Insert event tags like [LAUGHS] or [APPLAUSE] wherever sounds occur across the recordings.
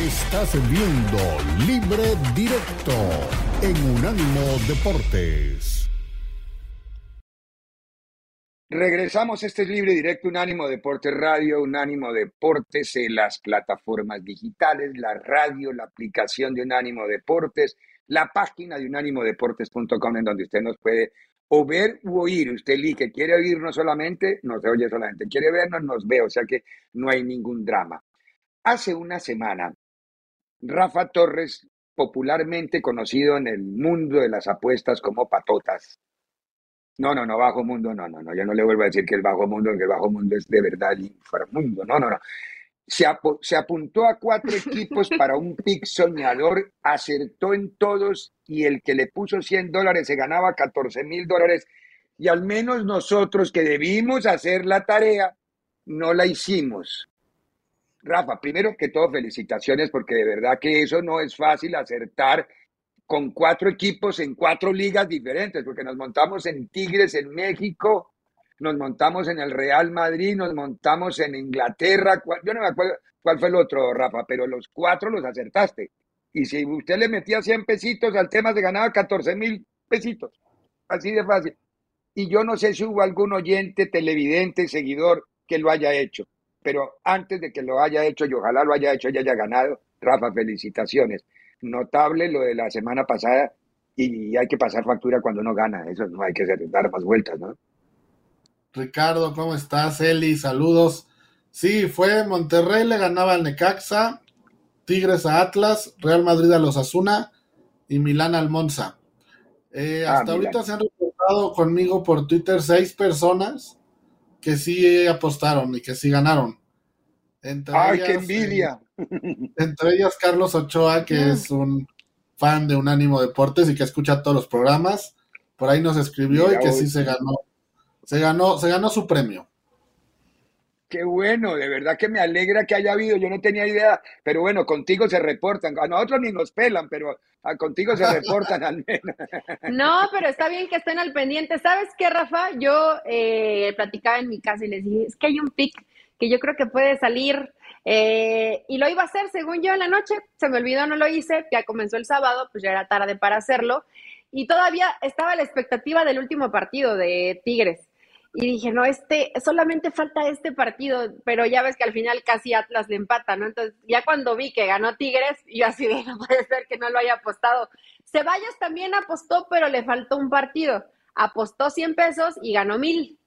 Estás viendo Libre Directo en Unánimo Deportes. Regresamos, este es Libre Directo, Unánimo Deportes Radio, Unánimo Deportes en las plataformas digitales, la radio, la aplicación de Unánimo Deportes, la página de unánimodeportes.com en donde usted nos puede o ver u oír. Usted elige, quiere oírnos solamente, nos oye solamente, quiere vernos, nos ve, o sea que no hay ningún drama. Hace una semana Rafa Torres, popularmente conocido en el mundo de las apuestas como patotas. No, no, no, bajo mundo, no, no, no, yo no le vuelvo a decir que el bajo mundo, que el bajo mundo es de verdad el inframundo, no, no, no. Se, se apuntó a cuatro [LAUGHS] equipos para un pick soñador, acertó en todos y el que le puso 100 dólares se ganaba 14 mil dólares y al menos nosotros que debimos hacer la tarea, no la hicimos. Rafa, primero que todo, felicitaciones porque de verdad que eso no es fácil acertar con cuatro equipos en cuatro ligas diferentes, porque nos montamos en Tigres en México, nos montamos en el Real Madrid, nos montamos en Inglaterra, yo no me acuerdo cuál fue el otro, Rafa, pero los cuatro los acertaste. Y si usted le metía 100 pesitos al tema, se ganaba 14 mil pesitos. Así de fácil. Y yo no sé si hubo algún oyente, televidente, seguidor que lo haya hecho pero antes de que lo haya hecho y ojalá lo haya hecho y haya ganado, Rafa, felicitaciones. Notable lo de la semana pasada y hay que pasar factura cuando uno gana, eso no hay que dar más vueltas, ¿no? Ricardo, ¿cómo estás? Eli, saludos. Sí, fue Monterrey le ganaba al Necaxa, Tigres a Atlas, Real Madrid a los Asuna y Milán al Monza. Eh, ah, hasta ahorita se han reportado conmigo por Twitter seis personas que sí apostaron y que sí ganaron. Entre ¡Ay, qué envidia! entre ellas Carlos Ochoa, que es un fan de Unánimo Deportes y que escucha todos los programas. Por ahí nos escribió y que sí se ganó. Se ganó, se ganó su premio. Qué bueno, de verdad que me alegra que haya habido, yo no tenía idea, pero bueno, contigo se reportan, a nosotros ni nos pelan, pero a contigo se [LAUGHS] reportan al menos. No, pero está bien que estén al pendiente. ¿Sabes qué, Rafa? Yo eh, platicaba en mi casa y les dije, es que hay un pick que yo creo que puede salir, eh, y lo iba a hacer según yo en la noche, se me olvidó, no lo hice, ya comenzó el sábado, pues ya era tarde para hacerlo, y todavía estaba la expectativa del último partido de Tigres y dije, no, este, solamente falta este partido, pero ya ves que al final casi Atlas le empata, ¿no? Entonces, ya cuando vi que ganó Tigres, yo así de, [LAUGHS] no puede ser que no lo haya apostado. Ceballos también apostó, pero le faltó un partido. Apostó 100 pesos y ganó mil.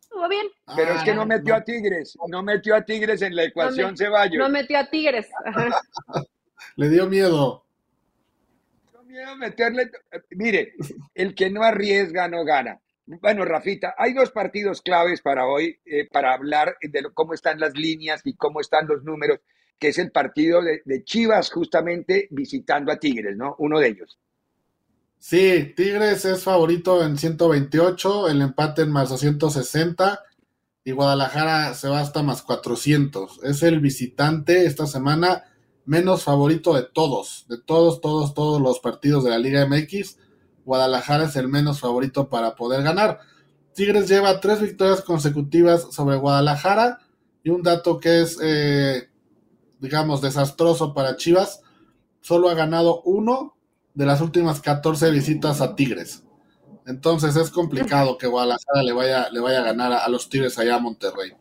Estuvo bien. Pero es que no metió a Tigres, no metió a Tigres en la ecuación Ceballos. No metió a Tigres. [LAUGHS] le dio miedo. dio miedo meterle. Mire, el que no arriesga no gana. Bueno, Rafita, hay dos partidos claves para hoy, eh, para hablar de cómo están las líneas y cómo están los números, que es el partido de, Chivas justamente visitando a Tigres, ¿no? Uno de ellos. Sí, Tigres es favorito en 128, el empate en más 260 y Guadalajara se va hasta más 400. Es el visitante esta semana menos favorito de todos, de todos, todos, todos los partidos de la Liga MX Guadalajara es el menos favorito para poder ganar. Tigres lleva tres victorias consecutivas sobre Guadalajara y un dato que es, eh, digamos, desastroso para Chivas, solo ha ganado uno de las últimas 14 visitas a Tigres. Entonces es complicado que Guadalajara le vaya, le vaya a ganar a, a los Tigres allá a Monterrey.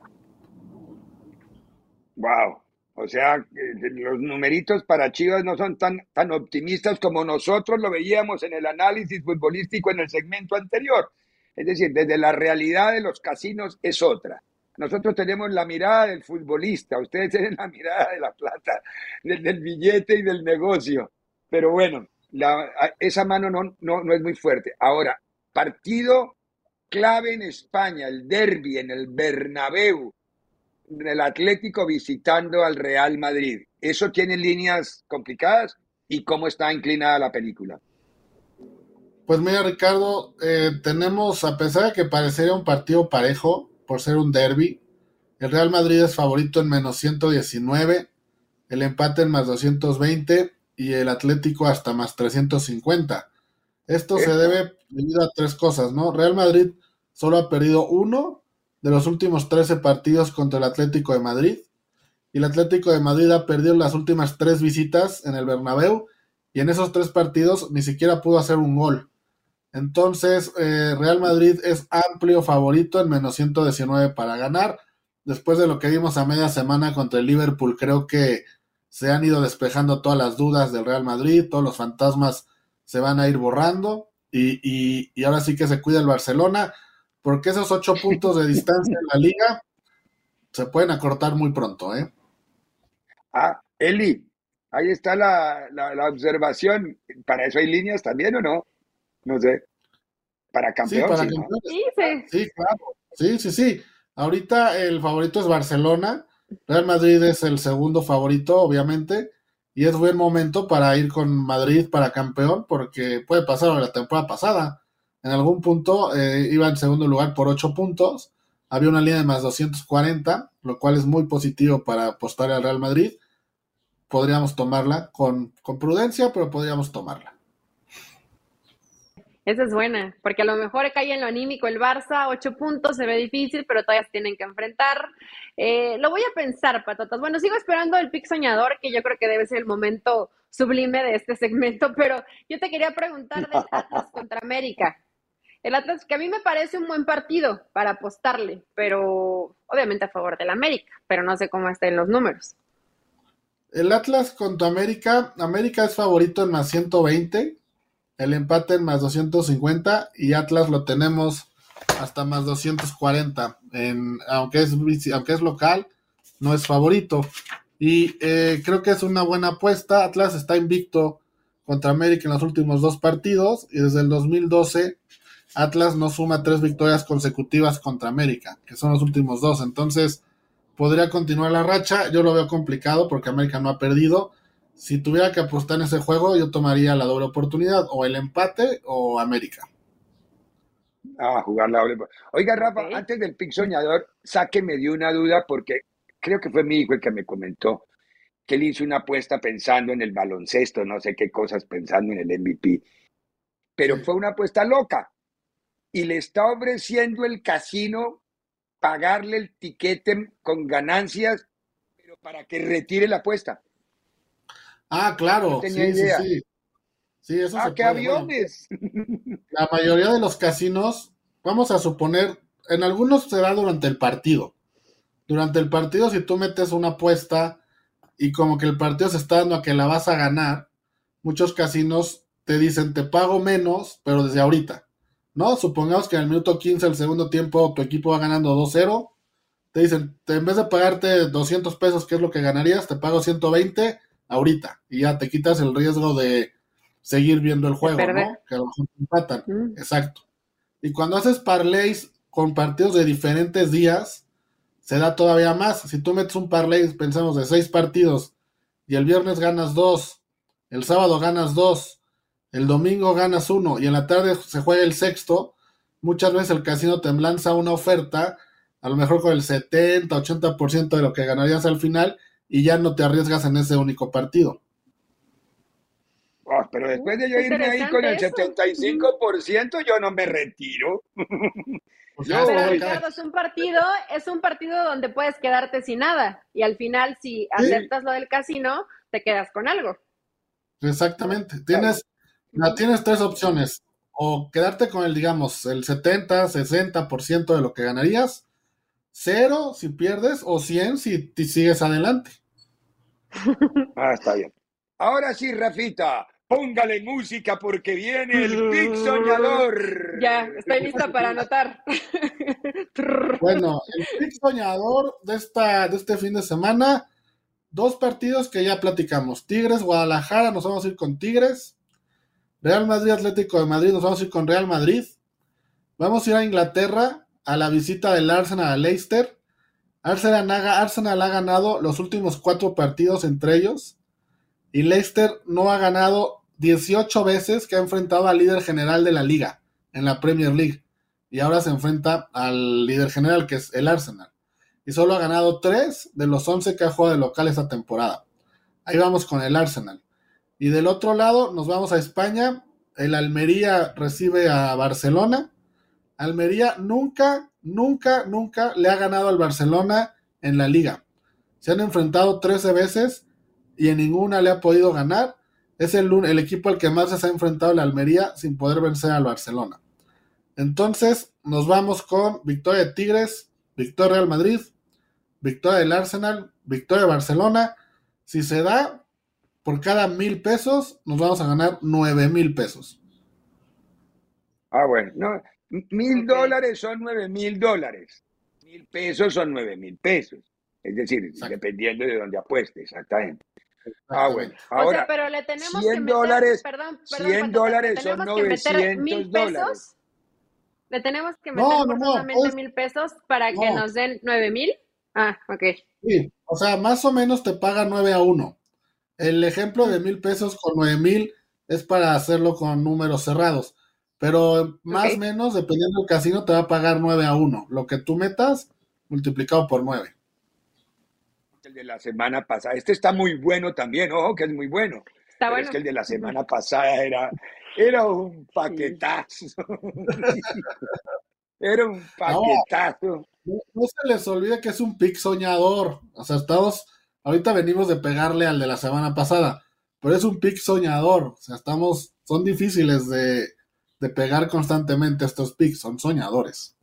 Wow. O sea, los numeritos para Chivas no son tan, tan optimistas como nosotros lo veíamos en el análisis futbolístico en el segmento anterior. Es decir, desde la realidad de los casinos es otra. Nosotros tenemos la mirada del futbolista, ustedes tienen la mirada de la plata, del, billete y del negocio. Pero bueno, esa mano no, no, no es muy fuerte. Ahora, partido clave en España, el derby en el Bernabéu, el Atlético visitando al Real Madrid. ¿Eso tiene líneas complicadas? ¿Y cómo está inclinada la película? Pues mira, Ricardo, eh, tenemos, a pesar de que parecería un partido parejo, por ser un derby, el Real Madrid es favorito en menos 119, el empate en más 220 y el Atlético hasta más 350. Esto se debe debido a tres cosas, ¿no? Real Madrid solo ha perdido uno de los últimos 13 partidos contra el Atlético de Madrid y el Atlético de Madrid ha perdido las últimas tres visitas en el Bernabéu y en esos tres partidos ni siquiera pudo hacer un gol. Entonces, eh, Real Madrid es amplio favorito en menos 119 para ganar. Después de lo que vimos a media semana contra el Liverpool, creo que se han ido despejando todas las dudas del Real Madrid, todos los fantasmas se van a ir borrando y, y ahora sí que se cuida el Barcelona, porque esos ocho puntos de distancia en la liga se pueden acortar muy pronto, ¿eh? Ah, Eli, ahí está la, observación. ¿Para eso hay líneas también o no? No sé. Para campeón. Sí, sí. claro. Sí, sí, sí. Ahorita el favorito es Barcelona. Real Madrid es el segundo favorito, obviamente. Y es buen momento para ir con Madrid para campeón, porque puede pasar la temporada pasada. En algún punto eh, iba en segundo lugar por ocho puntos había una línea de más 240, lo cual es muy positivo para apostar al Real Madrid. Podríamos tomarla con, con prudencia, pero podríamos tomarla. Esa es buena, porque a lo mejor cae en lo anímico el Barça, ocho puntos, se ve difícil, pero todavía se tienen que enfrentar. Eh, lo voy a pensar, patatas. Bueno, sigo esperando el pick soñador, que yo creo que debe ser el momento sublime de este segmento, [LAUGHS] pero yo te quería preguntar del Atlas contra América. El Atlas, que a mí me parece un buen partido para apostarle, pero obviamente a favor del América, pero no sé cómo estén los números. El Atlas contra América, América es favorito en más 120, el empate en más 250 y Atlas lo tenemos hasta más 240, en, aunque, es, aunque es local, no es favorito. Y eh, creo que es una buena apuesta. Atlas está invicto contra América en los últimos dos partidos y desde el 2012 Atlas no suma tres victorias consecutivas contra América, que son los últimos dos. Entonces, podría continuar la racha. Yo lo veo complicado porque América no ha perdido. Si tuviera que apostar en ese juego, yo tomaría la doble oportunidad, o el empate o América. Ah, jugar la doble. Oiga, Rafa, antes del pick soñador, saque me dio una duda porque creo que fue mi hijo el que me comentó que él hizo una apuesta pensando en el baloncesto, no sé qué cosas pensando en el MVP. Pero fue una apuesta loca y le está ofreciendo el casino pagarle el tiquete con ganancias, pero para que retire la apuesta. Ah, claro. sí, sí, sí, sí. eso ah, qué aviones. [LAUGHS] la mayoría de los casinos, vamos a suponer, en algunos se da durante el partido. Durante el partido, si tú metes una apuesta y como que el partido se está dando a que la vas a ganar, muchos casinos te dicen te pago menos, pero desde ahorita. ¿No? Supongamos que en el minuto 15 del segundo tiempo tu equipo va ganando 2-0. Te dicen, en vez de pagarte 200 pesos, que es lo que ganarías, te pago 120 ahorita. Y ya te quitas el riesgo de seguir viendo el juego, ¿no? Que a lo mejor empatan. Mm. Exacto. Y cuando haces parlays con partidos de diferentes días, se da todavía más. Si tú metes un parlay, pensamos, de seis partidos, y el viernes ganas dos, el sábado ganas dos, el domingo ganas uno y en la tarde se juega el sexto, muchas veces el casino te lanza una oferta, a lo mejor con el 70, 80% de lo que ganarías al final y ya no te arriesgas en ese único partido. Ah, pero después de yo irme ahí con el 75%, yo no me retiro. [LAUGHS] Pues pero Ricardo, es un partido, es un partido donde puedes quedarte sin nada y al final si aceptas lo del casino, te quedas con algo. Exactamente. Tienes, tienes tres opciones. O quedarte con el, digamos, el 70, 60% de lo que ganarías. Cero si pierdes o 100 si sigues adelante. Ah, está bien. Ahora sí, Rafita, póngale música porque viene el Big Soñador. Ya, estoy lista para anotar. [LAUGHS] bueno, el Big Soñador de, esta, de este fin de semana, dos partidos que ya platicamos. Tigres, Guadalajara, nos vamos a ir con Tigres. Real Madrid, Atlético de Madrid, nos vamos a ir con Real Madrid. Vamos a ir a Inglaterra a la visita del Arsenal a Leicester. Arsenal ha, ganado los últimos cuatro partidos entre ellos. Y Leicester no ha ganado 18 veces que ha enfrentado al líder general de la liga en la Premier League. Y ahora se enfrenta al líder general que es el Arsenal. Y solo ha ganado 3 de los 11 que ha jugado de local esta temporada. Ahí vamos con el Arsenal. Y del otro lado nos vamos a España. El Almería recibe a Barcelona. Almería nunca, nunca, nunca le ha ganado al Barcelona en la liga. Se han enfrentado 13 veces y en ninguna le ha podido ganar. Es el, el equipo al que más se ha enfrentado la Almería sin poder vencer al Barcelona. Entonces, nos vamos con victoria de Tigres, victoria Real Madrid, victoria del Arsenal, victoria de Barcelona. Si se da, por cada mil pesos, nos vamos a ganar nueve mil pesos. Ah, bueno, no, mil dólares son nueve mil dólares. Mil pesos son nueve mil pesos. Es decir, dependiendo de dónde apueste, exactamente. Ah, bueno. Ahora, o sea, pero le tenemos 100 que meter, dólares, perdón, perdón, 100 dólares son 900 dólares. Le tenemos que meter no, no, mil pesos para que nos den nueve mil. Ah, ok. Sí, o sea, más o menos te paga 9 a 1. El ejemplo de mil pesos con nueve mil es para hacerlo con números cerrados. Pero más o menos, dependiendo del casino, te va a pagar 9 a 1. Lo que tú metas, multiplicado por 9. El de la semana pasada. Este está muy bueno también, ojo, que es muy bueno. Está bueno. Es que el de la semana pasada era, era un paquetazo. [LAUGHS] era un paquetazo. No, no, se les olvide que es un pick soñador. O sea, estamos, ahorita venimos de pegarle al de la semana pasada, pero es un pick soñador. O sea, estamos, son difíciles de, de pegar constantemente estos picks, son soñadores.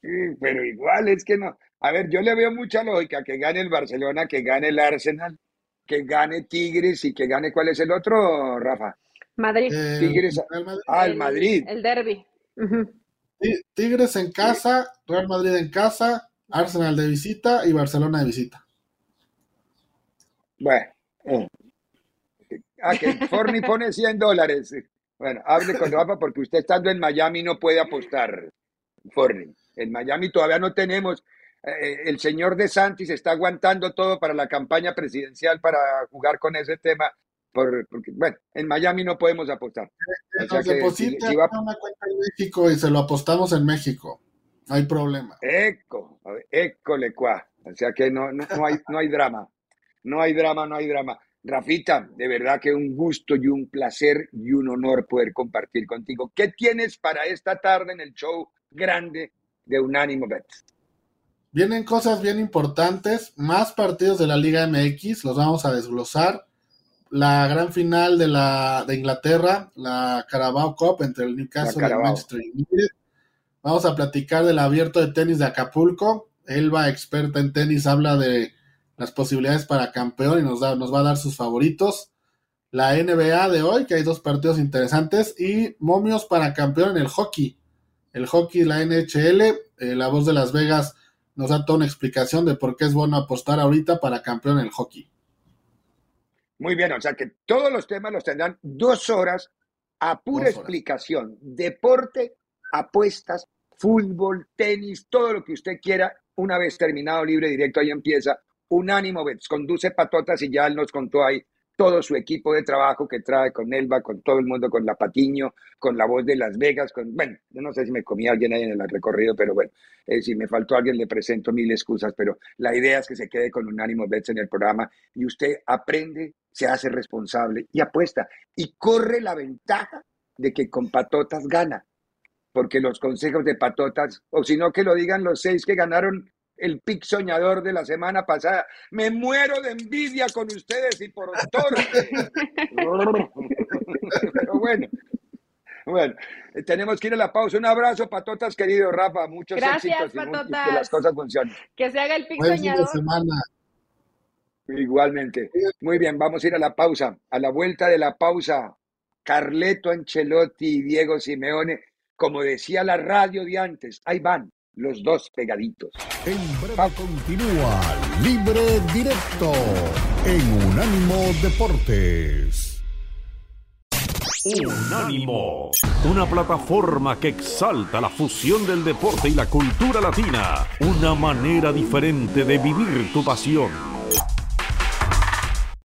Sí, pero igual es que no. A ver, yo le veo mucha lógica que gane el Barcelona, que gane el Arsenal, que gane Tigres y que gane, ¿cuál es el otro, Rafa? Madrid. Eh, Tigres. Ah, el Madrid. El, derby. Tigres en casa, Real Madrid en casa, Arsenal de visita y Barcelona de visita. Bueno. Eh. Ah, que Forni [LAUGHS] pone 100 dólares. Bueno, hable con Rafa porque usted estando en Miami no puede apostar, Forni. En Miami todavía no tenemos. Eh, el señor De Santis está aguantando todo para la campaña presidencial para jugar con ese tema. Por, porque, bueno, en Miami no podemos apostar. O sea que, si, una cuenta en México y se lo apostamos en México. No hay problema. Eco, eco le cuá. O sea que no, no, no, hay, no hay drama. No hay drama, no hay drama. Rafita, de verdad que un gusto y un placer y un honor poder compartir contigo. ¿Qué tienes para esta tarde en el show grande de Unánimo Bet? Vienen cosas bien importantes, más partidos de la Liga MX, los vamos a desglosar. La gran final de la de Inglaterra, la Carabao Cup entre el Newcastle y el Manchester United. Vamos a platicar del abierto de tenis de Acapulco. Elba, experta en tenis, habla de las posibilidades para campeón y nos, da, nos va a dar sus favoritos. La NBA de hoy, que hay dos partidos interesantes, y momios para campeón en el hockey. El hockey, la NHL, eh, la voz de Las Vegas nos da toda una explicación de por qué es bueno apostar ahorita para campeón en el hockey. Muy bien, o sea que todos los temas los tendrán dos horas a pura explicación. Deporte, apuestas, fútbol, tenis, todo lo que usted quiera. Una vez terminado libre directo, ahí empieza Unánimo Bets, conduce Patotas y ya nos contó ahí todo su equipo de trabajo que trae con Elba, con todo el mundo, con la Patiño, con la voz de Las Vegas, con, bueno, yo no sé si me comí alguien ahí en el recorrido, pero bueno, eh, si me faltó alguien le presento mil excusas, pero la idea es que se quede con Unánimo Bets en el programa y usted aprende, se hace responsable y apuesta y corre la ventaja de que con Patotas gana, porque los consejos de Patotas, o si no que lo digan los seis que ganaron el pic soñador de la semana pasada. Me muero de envidia con ustedes y por torre. [LAUGHS] Pero bueno. Bueno, tenemos que ir a la pausa. Un abrazo, patotas, querido Rafa. Muchos éxitos y que las cosas funcionen. Que se haga el pic soñador. Semana. Igualmente. Muy bien, vamos a ir a la pausa. A la vuelta de la pausa, Carleto Ancelotti y Diego Simeone, como decía la radio de antes, ahí van los dos pegaditos. En breve continúa Libre Directo en Unánimo Deportes. Unánimo, una plataforma que exalta la fusión del deporte y la cultura latina, una manera diferente de vivir tu pasión.